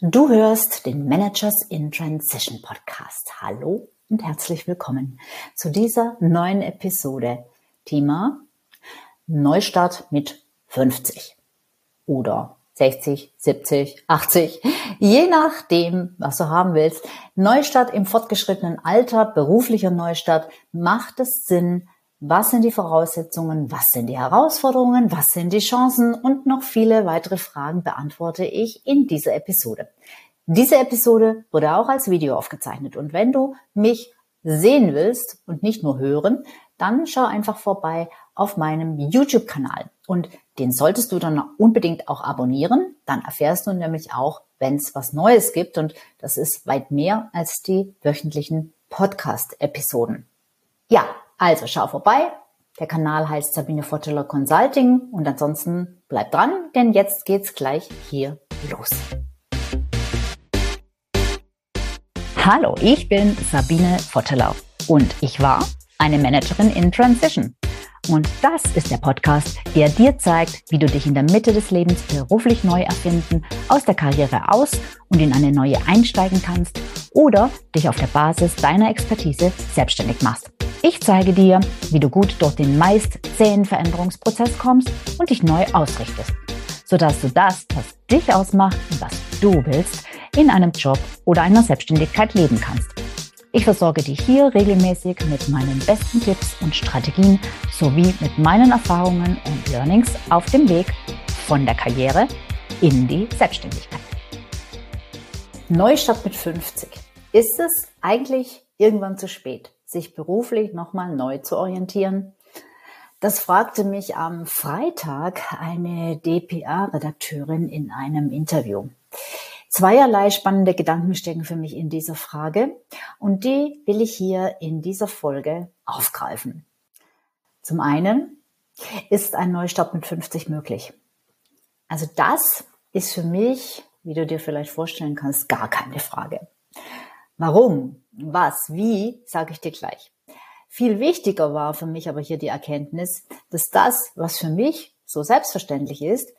Du hörst den Managers in Transition Podcast. Hallo und herzlich willkommen zu dieser neuen Episode. Thema Neustart mit 50 oder 60, 70, 80, je nachdem, was du haben willst. Neustart im fortgeschrittenen Alter, beruflicher Neustart, macht es Sinn, was sind die Voraussetzungen? Was sind die Herausforderungen? Was sind die Chancen? Und noch viele weitere Fragen beantworte ich in dieser Episode. Diese Episode wurde auch als Video aufgezeichnet. Und wenn du mich sehen willst und nicht nur hören, dann schau einfach vorbei auf meinem YouTube-Kanal. Und den solltest du dann unbedingt auch abonnieren. Dann erfährst du nämlich auch, wenn es was Neues gibt. Und das ist weit mehr als die wöchentlichen Podcast-Episoden. Ja, also schau vorbei. Der Kanal heißt Sabine Votteler Consulting und ansonsten bleib dran, denn jetzt geht's gleich hier los. Hallo, ich bin Sabine Votteler und ich war eine Managerin in Transition. Und das ist der Podcast, der dir zeigt, wie du dich in der Mitte des Lebens beruflich neu erfinden, aus der Karriere aus und in eine neue einsteigen kannst oder dich auf der Basis deiner Expertise selbstständig machst. Ich zeige dir, wie du gut durch den meist zähen Veränderungsprozess kommst und dich neu ausrichtest, sodass du das, was dich ausmacht und was du willst, in einem Job oder einer Selbstständigkeit leben kannst. Ich versorge dich hier regelmäßig mit meinen besten Tipps und Strategien sowie mit meinen Erfahrungen und Learnings auf dem Weg von der Karriere in die Selbstständigkeit. Neustart mit 50. Ist es eigentlich irgendwann zu spät? Sich beruflich nochmal neu zu orientieren? Das fragte mich am Freitag eine DPA-Redakteurin in einem Interview. Zweierlei spannende Gedanken stecken für mich in dieser Frage und die will ich hier in dieser Folge aufgreifen. Zum einen ist ein Neustart mit 50 möglich. Also das ist für mich, wie du dir vielleicht vorstellen kannst, gar keine Frage. Warum? Was? Wie? Sage ich dir gleich. Viel wichtiger war für mich aber hier die Erkenntnis, dass das, was für mich so selbstverständlich ist,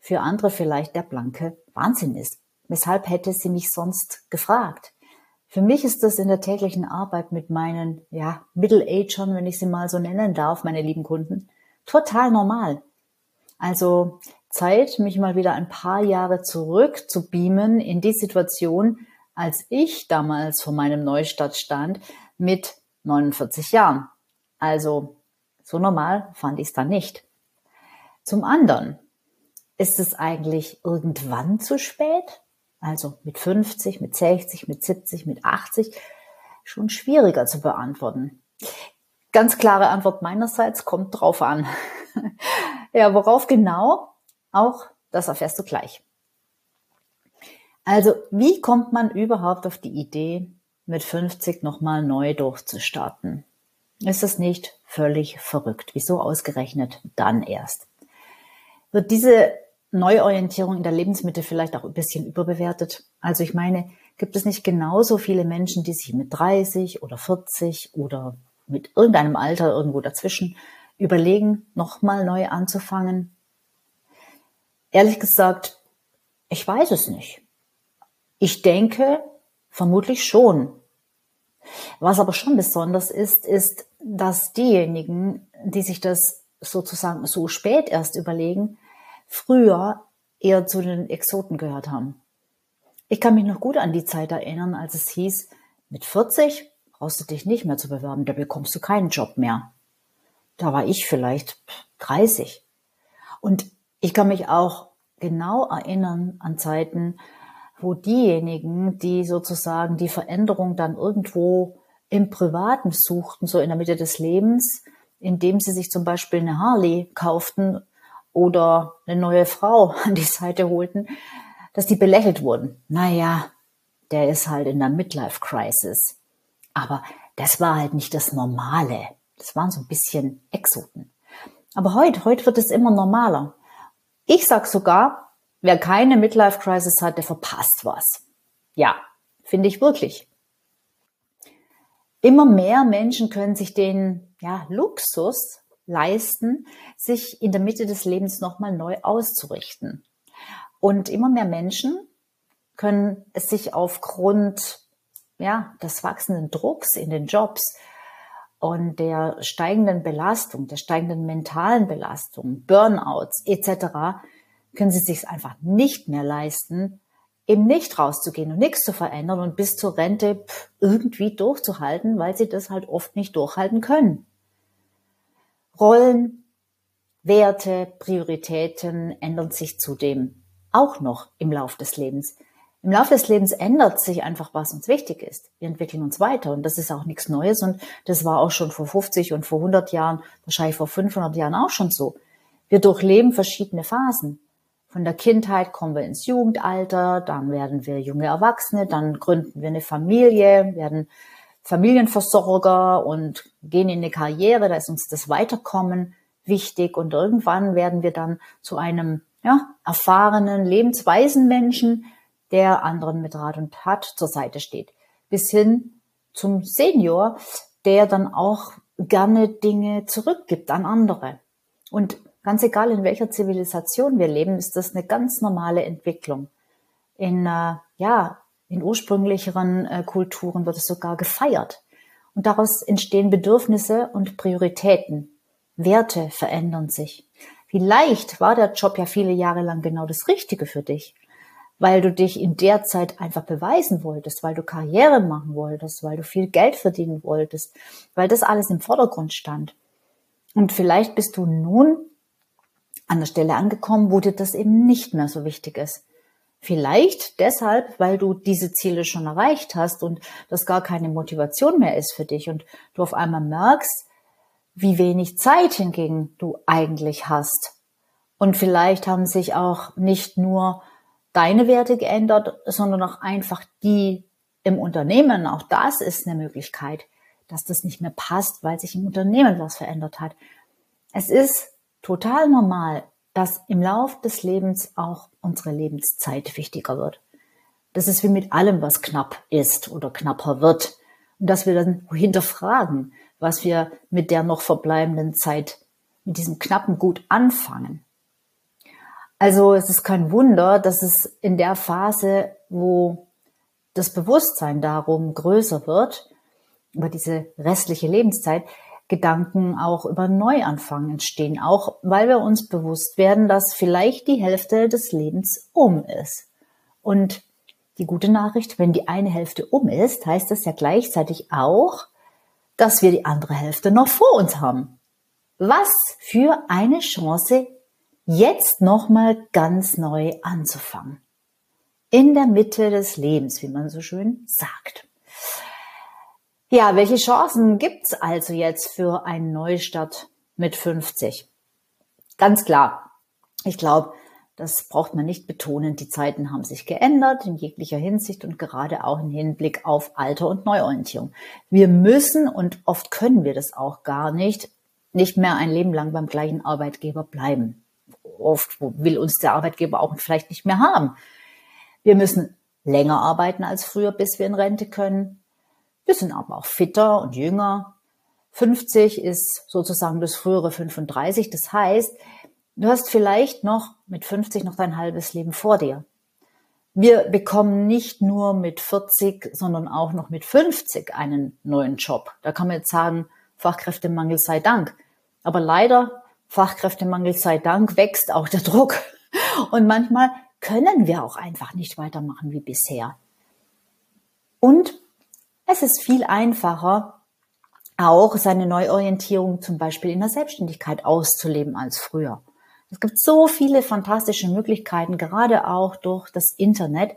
für andere vielleicht der blanke Wahnsinn ist. Weshalb hätte sie mich sonst gefragt? Für mich ist das in der täglichen Arbeit mit meinen, ja, Middle-Agern, wenn ich sie mal so nennen darf, meine lieben Kunden, total normal. Also Zeit, mich mal wieder ein paar Jahre zurück zu beamen in die Situation, als ich damals vor meinem Neustart stand mit 49 Jahren. Also so normal fand ich es dann nicht. Zum anderen, ist es eigentlich irgendwann zu spät? Also mit 50, mit 60, mit 70, mit 80? Schon schwieriger zu beantworten. Ganz klare Antwort meinerseits kommt drauf an. ja, worauf genau? Auch das erfährst du gleich. Also, wie kommt man überhaupt auf die Idee, mit 50 nochmal neu durchzustarten? Ist das nicht völlig verrückt? Wieso ausgerechnet dann erst? Wird diese Neuorientierung in der Lebensmitte vielleicht auch ein bisschen überbewertet? Also ich meine, gibt es nicht genauso viele Menschen, die sich mit 30 oder 40 oder mit irgendeinem Alter irgendwo dazwischen überlegen, nochmal neu anzufangen? Ehrlich gesagt, ich weiß es nicht. Ich denke, vermutlich schon. Was aber schon besonders ist, ist, dass diejenigen, die sich das sozusagen so spät erst überlegen, früher eher zu den Exoten gehört haben. Ich kann mich noch gut an die Zeit erinnern, als es hieß, mit 40 brauchst du dich nicht mehr zu bewerben, da bekommst du keinen Job mehr. Da war ich vielleicht 30. Und ich kann mich auch genau erinnern an Zeiten, wo diejenigen, die sozusagen die Veränderung dann irgendwo im Privaten suchten, so in der Mitte des Lebens, indem sie sich zum Beispiel eine Harley kauften oder eine neue Frau an die Seite holten, dass die belächelt wurden. Naja, der ist halt in der Midlife Crisis. Aber das war halt nicht das Normale. Das waren so ein bisschen Exoten. Aber heute, heute wird es immer normaler. Ich sag sogar, Wer keine Midlife Crisis hat, der verpasst was. Ja, finde ich wirklich. Immer mehr Menschen können sich den ja, Luxus leisten, sich in der Mitte des Lebens nochmal neu auszurichten. Und immer mehr Menschen können es sich aufgrund ja, des wachsenden Drucks in den Jobs und der steigenden Belastung, der steigenden mentalen Belastung, Burnouts etc., können sie sich einfach nicht mehr leisten, eben nicht rauszugehen und nichts zu verändern und bis zur Rente irgendwie durchzuhalten, weil sie das halt oft nicht durchhalten können. Rollen, Werte, Prioritäten ändern sich zudem auch noch im Lauf des Lebens. Im Laufe des Lebens ändert sich einfach, was uns wichtig ist. Wir entwickeln uns weiter und das ist auch nichts Neues und das war auch schon vor 50 und vor 100 Jahren, wahrscheinlich vor 500 Jahren auch schon so. Wir durchleben verschiedene Phasen. Von der Kindheit kommen wir ins Jugendalter, dann werden wir junge Erwachsene, dann gründen wir eine Familie, werden Familienversorger und gehen in eine Karriere, da ist uns das Weiterkommen wichtig und irgendwann werden wir dann zu einem ja, erfahrenen, lebensweisen Menschen, der anderen mit Rat und Tat zur Seite steht, bis hin zum Senior, der dann auch gerne Dinge zurückgibt an andere. Und Ganz egal, in welcher Zivilisation wir leben, ist das eine ganz normale Entwicklung. In, äh, ja, in ursprünglicheren äh, Kulturen wird es sogar gefeiert. Und daraus entstehen Bedürfnisse und Prioritäten. Werte verändern sich. Vielleicht war der Job ja viele Jahre lang genau das Richtige für dich, weil du dich in der Zeit einfach beweisen wolltest, weil du Karriere machen wolltest, weil du viel Geld verdienen wolltest, weil das alles im Vordergrund stand. Und vielleicht bist du nun an der Stelle angekommen, wo dir das eben nicht mehr so wichtig ist. Vielleicht deshalb, weil du diese Ziele schon erreicht hast und das gar keine Motivation mehr ist für dich und du auf einmal merkst, wie wenig Zeit hingegen du eigentlich hast. Und vielleicht haben sich auch nicht nur deine Werte geändert, sondern auch einfach die im Unternehmen. Auch das ist eine Möglichkeit, dass das nicht mehr passt, weil sich im Unternehmen was verändert hat. Es ist total normal, dass im Lauf des Lebens auch unsere Lebenszeit wichtiger wird. Das ist wie mit allem, was knapp ist oder knapper wird. Und dass wir dann hinterfragen, was wir mit der noch verbleibenden Zeit, mit diesem knappen Gut anfangen. Also es ist kein Wunder, dass es in der Phase, wo das Bewusstsein darum größer wird, über diese restliche Lebenszeit, Gedanken auch über Neuanfang entstehen, auch weil wir uns bewusst werden, dass vielleicht die Hälfte des Lebens um ist. Und die gute Nachricht, wenn die eine Hälfte um ist, heißt das ja gleichzeitig auch, dass wir die andere Hälfte noch vor uns haben. Was für eine Chance, jetzt nochmal ganz neu anzufangen. In der Mitte des Lebens, wie man so schön sagt. Ja, welche Chancen gibt's also jetzt für einen Neustart mit 50? Ganz klar. Ich glaube, das braucht man nicht betonen. Die Zeiten haben sich geändert in jeglicher Hinsicht und gerade auch im Hinblick auf Alter und Neuorientierung. Wir müssen und oft können wir das auch gar nicht, nicht mehr ein Leben lang beim gleichen Arbeitgeber bleiben. Oft will uns der Arbeitgeber auch vielleicht nicht mehr haben. Wir müssen länger arbeiten als früher, bis wir in Rente können. Wir sind aber auch fitter und jünger. 50 ist sozusagen das frühere 35. Das heißt, du hast vielleicht noch mit 50 noch dein halbes Leben vor dir. Wir bekommen nicht nur mit 40, sondern auch noch mit 50 einen neuen Job. Da kann man jetzt sagen, Fachkräftemangel sei Dank. Aber leider, Fachkräftemangel sei Dank, wächst auch der Druck. Und manchmal können wir auch einfach nicht weitermachen wie bisher. Und es ist viel einfacher, auch seine Neuorientierung zum Beispiel in der Selbstständigkeit auszuleben als früher. Es gibt so viele fantastische Möglichkeiten, gerade auch durch das Internet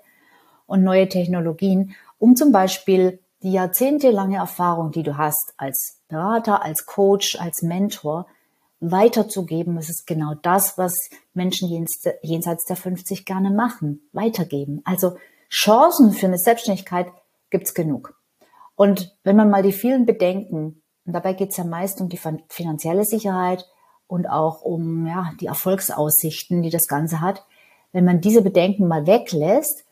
und neue Technologien, um zum Beispiel die jahrzehntelange Erfahrung, die du hast als Berater, als Coach, als Mentor, weiterzugeben. Es ist genau das, was Menschen jenseits der 50 gerne machen, weitergeben. Also Chancen für eine Selbstständigkeit gibt's genug. Und wenn man mal die vielen Bedenken, und dabei geht es ja meist um die finanzielle Sicherheit und auch um ja, die Erfolgsaussichten, die das Ganze hat, wenn man diese Bedenken mal weglässt,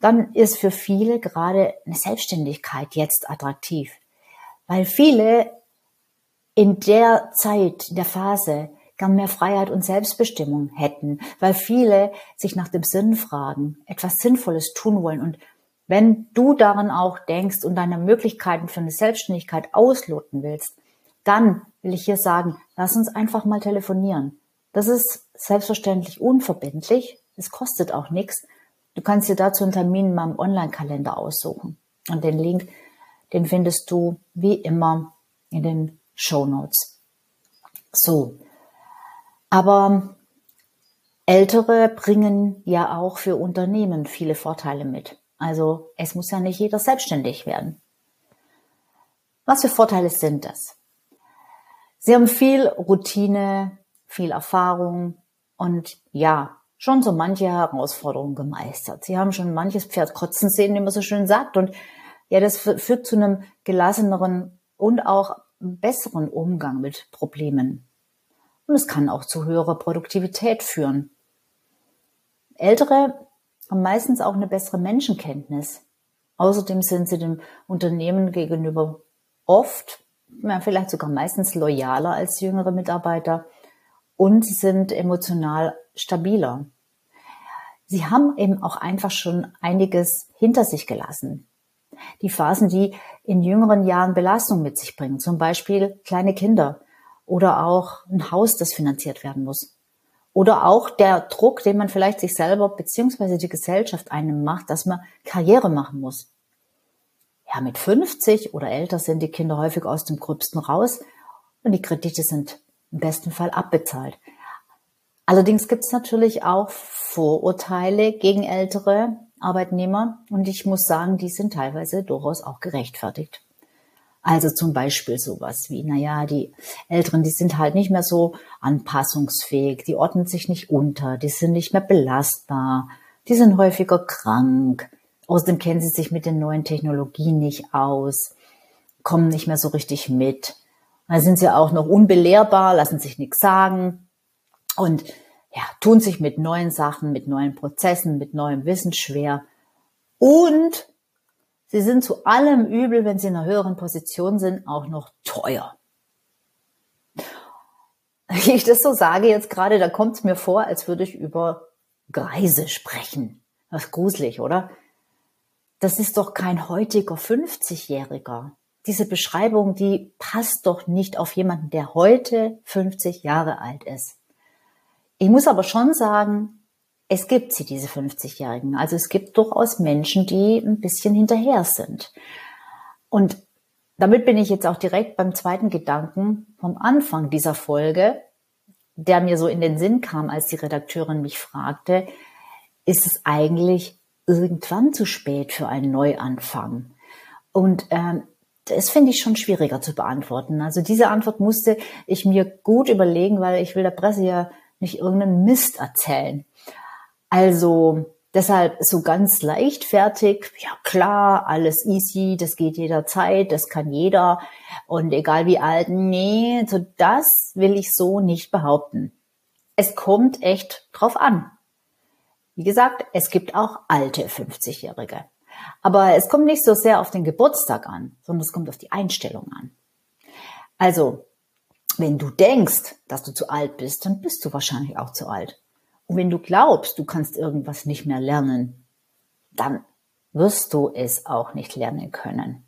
dann ist für viele gerade eine Selbstständigkeit jetzt attraktiv. Weil viele in der Zeit, in der Phase gern mehr Freiheit und Selbstbestimmung hätten, weil viele sich nach dem Sinn fragen, etwas Sinnvolles tun wollen. Und wenn du daran auch denkst und deine Möglichkeiten für eine Selbstständigkeit ausloten willst, dann will ich hier sagen, lass uns einfach mal telefonieren. Das ist selbstverständlich unverbindlich. Es kostet auch nichts. Du kannst dir dazu einen Termin in meinem Online-Kalender aussuchen. Und den Link, den findest du wie immer in den Show Notes. So. Aber Ältere bringen ja auch für Unternehmen viele Vorteile mit. Also es muss ja nicht jeder selbstständig werden. Was für Vorteile sind das? Sie haben viel Routine, viel Erfahrung und ja, schon so manche Herausforderungen gemeistert. Sie haben schon manches Pferd kotzen sehen, wie man so schön sagt. Und ja, das führt zu einem gelasseneren und auch besseren Umgang mit Problemen. Und es kann auch zu höherer Produktivität führen. Ältere haben meistens auch eine bessere Menschenkenntnis. Außerdem sind sie dem Unternehmen gegenüber oft, ja, vielleicht sogar meistens loyaler als jüngere Mitarbeiter und sind emotional stabiler. Sie haben eben auch einfach schon einiges hinter sich gelassen. Die Phasen, die in jüngeren Jahren Belastung mit sich bringen, zum Beispiel kleine Kinder oder auch ein Haus, das finanziert werden muss. Oder auch der Druck, den man vielleicht sich selber beziehungsweise die Gesellschaft einem macht, dass man Karriere machen muss. Ja, mit 50 oder älter sind die Kinder häufig aus dem Gröbsten raus und die Kredite sind im besten Fall abbezahlt. Allerdings gibt es natürlich auch Vorurteile gegen ältere Arbeitnehmer und ich muss sagen, die sind teilweise durchaus auch gerechtfertigt. Also zum Beispiel sowas wie, naja, die Älteren, die sind halt nicht mehr so anpassungsfähig, die ordnen sich nicht unter, die sind nicht mehr belastbar, die sind häufiger krank, außerdem kennen sie sich mit den neuen Technologien nicht aus, kommen nicht mehr so richtig mit. Dann sind sie auch noch unbelehrbar, lassen sich nichts sagen und ja, tun sich mit neuen Sachen, mit neuen Prozessen, mit neuem Wissen schwer. Und sie sind zu allem Übel, wenn sie in einer höheren Position sind, auch noch teuer. Wie ich das so sage jetzt gerade, da kommt es mir vor, als würde ich über Greise sprechen. Das ist gruselig, oder? Das ist doch kein heutiger 50-Jähriger. Diese Beschreibung, die passt doch nicht auf jemanden, der heute 50 Jahre alt ist. Ich muss aber schon sagen, es gibt sie, diese 50-Jährigen. Also es gibt durchaus Menschen, die ein bisschen hinterher sind. Und damit bin ich jetzt auch direkt beim zweiten Gedanken vom Anfang dieser Folge, der mir so in den Sinn kam, als die Redakteurin mich fragte, ist es eigentlich irgendwann zu spät für einen Neuanfang? Und ähm, das finde ich schon schwieriger zu beantworten. Also diese Antwort musste ich mir gut überlegen, weil ich will der Presse ja nicht irgendeinen Mist erzählen. Also deshalb so ganz leichtfertig, ja klar, alles easy, das geht jederzeit, das kann jeder und egal wie alt, nee, so das will ich so nicht behaupten. Es kommt echt drauf an. Wie gesagt, es gibt auch alte 50-Jährige. Aber es kommt nicht so sehr auf den Geburtstag an, sondern es kommt auf die Einstellung an. Also, wenn du denkst, dass du zu alt bist, dann bist du wahrscheinlich auch zu alt. Und wenn du glaubst, du kannst irgendwas nicht mehr lernen, dann wirst du es auch nicht lernen können.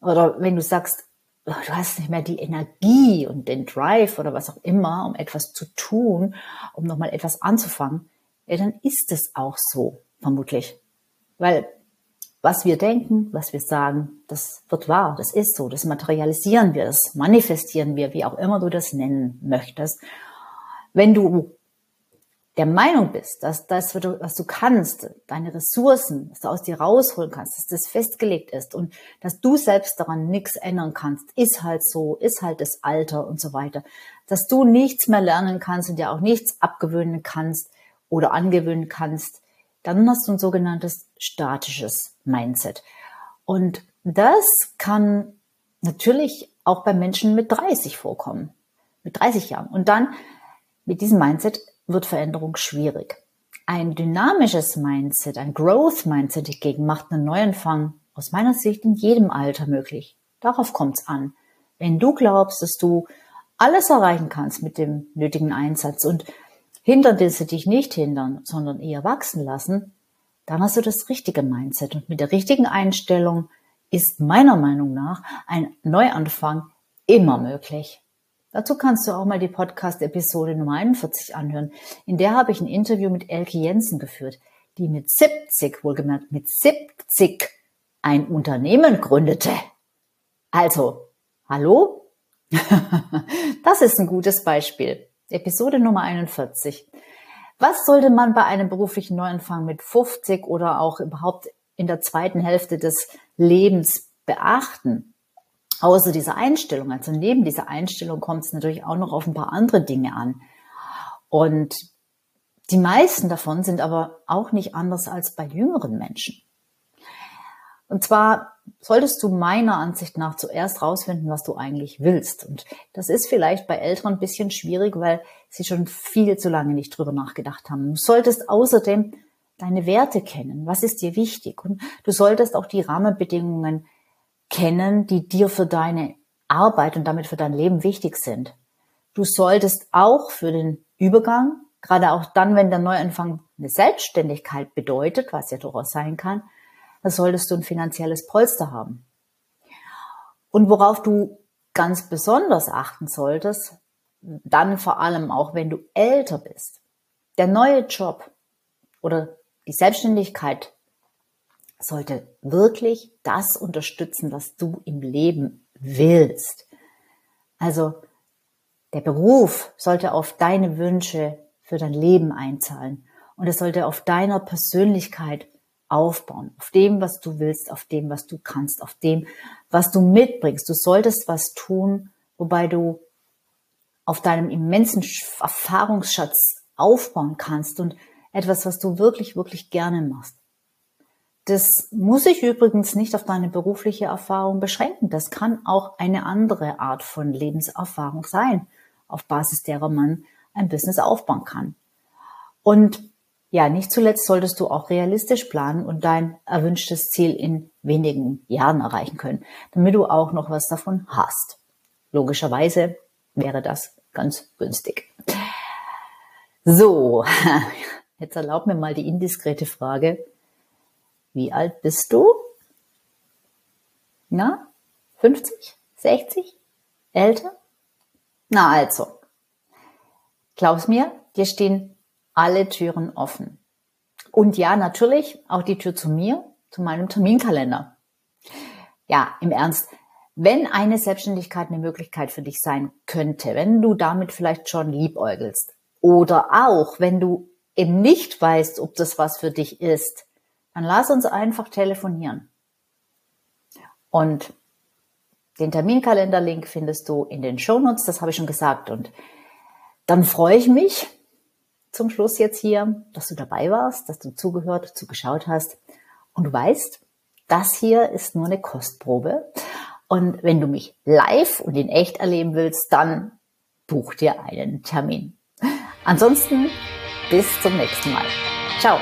Oder wenn du sagst, oh, du hast nicht mehr die Energie und den Drive oder was auch immer, um etwas zu tun, um nochmal etwas anzufangen, ja, dann ist es auch so, vermutlich. Weil was wir denken, was wir sagen, das wird wahr, das ist so, das materialisieren wir, das manifestieren wir, wie auch immer du das nennen möchtest. Wenn du der Meinung bist, dass das, was du kannst, deine Ressourcen, was du aus dir rausholen kannst, dass das festgelegt ist und dass du selbst daran nichts ändern kannst, ist halt so, ist halt das Alter und so weiter, dass du nichts mehr lernen kannst und dir auch nichts abgewöhnen kannst oder angewöhnen kannst, dann hast du ein sogenanntes statisches Mindset. Und das kann natürlich auch bei Menschen mit 30 vorkommen, mit 30 Jahren. Und dann mit diesem Mindset wird Veränderung schwierig. Ein dynamisches Mindset, ein Growth Mindset hingegen macht einen Neuanfang aus meiner Sicht in jedem Alter möglich. Darauf kommt es an. Wenn du glaubst, dass du alles erreichen kannst mit dem nötigen Einsatz und Hindernisse dich nicht hindern, sondern eher wachsen lassen, dann hast du das richtige Mindset. Und mit der richtigen Einstellung ist meiner Meinung nach ein Neuanfang immer möglich. Dazu kannst du auch mal die Podcast-Episode Nummer 41 anhören. In der habe ich ein Interview mit Elke Jensen geführt, die mit 70, wohlgemerkt mit 70, ein Unternehmen gründete. Also, hallo? das ist ein gutes Beispiel. Episode Nummer 41. Was sollte man bei einem beruflichen Neuanfang mit 50 oder auch überhaupt in der zweiten Hälfte des Lebens beachten? Außer dieser Einstellung, also neben dieser Einstellung kommt es natürlich auch noch auf ein paar andere Dinge an. Und die meisten davon sind aber auch nicht anders als bei jüngeren Menschen. Und zwar solltest du meiner Ansicht nach zuerst rausfinden, was du eigentlich willst. Und das ist vielleicht bei Eltern ein bisschen schwierig, weil sie schon viel zu lange nicht drüber nachgedacht haben. Du solltest außerdem deine Werte kennen. Was ist dir wichtig? Und du solltest auch die Rahmenbedingungen kennen, die dir für deine Arbeit und damit für dein Leben wichtig sind. Du solltest auch für den Übergang, gerade auch dann, wenn der Neuanfang eine Selbstständigkeit bedeutet, was ja durchaus sein kann, da solltest du ein finanzielles Polster haben. Und worauf du ganz besonders achten solltest, dann vor allem auch, wenn du älter bist, der neue Job oder die Selbstständigkeit sollte wirklich das unterstützen, was du im Leben willst. Also der Beruf sollte auf deine Wünsche für dein Leben einzahlen und es sollte auf deiner Persönlichkeit aufbauen, auf dem, was du willst, auf dem, was du kannst, auf dem, was du mitbringst. Du solltest was tun, wobei du auf deinem immensen Erfahrungsschatz aufbauen kannst und etwas, was du wirklich, wirklich gerne machst. Das muss sich übrigens nicht auf deine berufliche Erfahrung beschränken. Das kann auch eine andere Art von Lebenserfahrung sein, auf Basis derer man ein Business aufbauen kann. Und ja, nicht zuletzt solltest du auch realistisch planen und dein erwünschtes Ziel in wenigen Jahren erreichen können, damit du auch noch was davon hast. Logischerweise wäre das ganz günstig. So, jetzt erlaub mir mal die indiskrete Frage. Wie alt bist du? Na, 50? 60? Älter? Na also, glaub's mir, dir stehen alle Türen offen. Und ja, natürlich auch die Tür zu mir, zu meinem Terminkalender. Ja, im Ernst, wenn eine Selbstständigkeit eine Möglichkeit für dich sein könnte, wenn du damit vielleicht schon liebäugelst oder auch wenn du eben nicht weißt, ob das was für dich ist, dann lass uns einfach telefonieren. Und den Terminkalender-Link findest du in den Shownotes, das habe ich schon gesagt. Und dann freue ich mich, zum Schluss jetzt hier, dass du dabei warst, dass du zugehört, zugeschaut hast. Und du weißt, das hier ist nur eine Kostprobe. Und wenn du mich live und in echt erleben willst, dann buch dir einen Termin. Ansonsten bis zum nächsten Mal. Ciao.